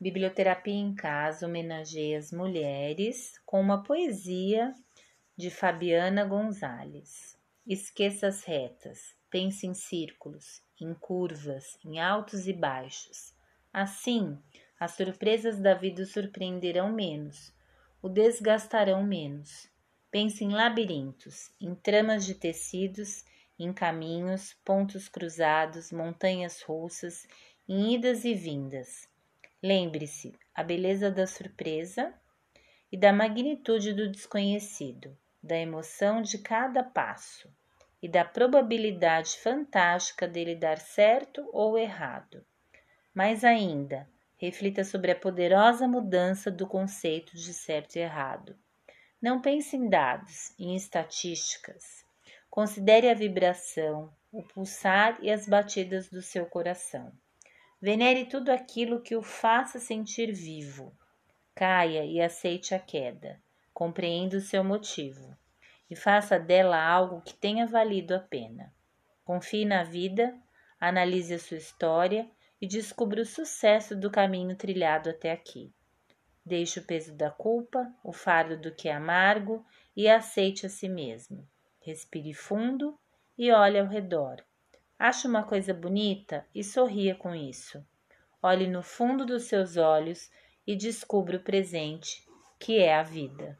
Biblioterapia em Casa homenageia as mulheres com uma poesia de Fabiana Gonzalez. Esqueça as retas, pense em círculos, em curvas, em altos e baixos. Assim, as surpresas da vida o surpreenderão menos, o desgastarão menos. Pense em labirintos, em tramas de tecidos, em caminhos, pontos cruzados, montanhas russas, em idas e vindas. Lembre-se, a beleza da surpresa e da magnitude do desconhecido, da emoção de cada passo e da probabilidade fantástica dele dar certo ou errado. Mais ainda, reflita sobre a poderosa mudança do conceito de certo e errado. Não pense em dados, em estatísticas. Considere a vibração, o pulsar e as batidas do seu coração. Venere tudo aquilo que o faça sentir vivo. Caia e aceite a queda. Compreenda o seu motivo e faça dela algo que tenha valido a pena. Confie na vida, analise a sua história e descubra o sucesso do caminho trilhado até aqui. Deixe o peso da culpa, o fardo do que é amargo e aceite a si mesmo. Respire fundo e olhe ao redor. Ache uma coisa bonita e sorria com isso. Olhe no fundo dos seus olhos e descubra o presente, que é a vida.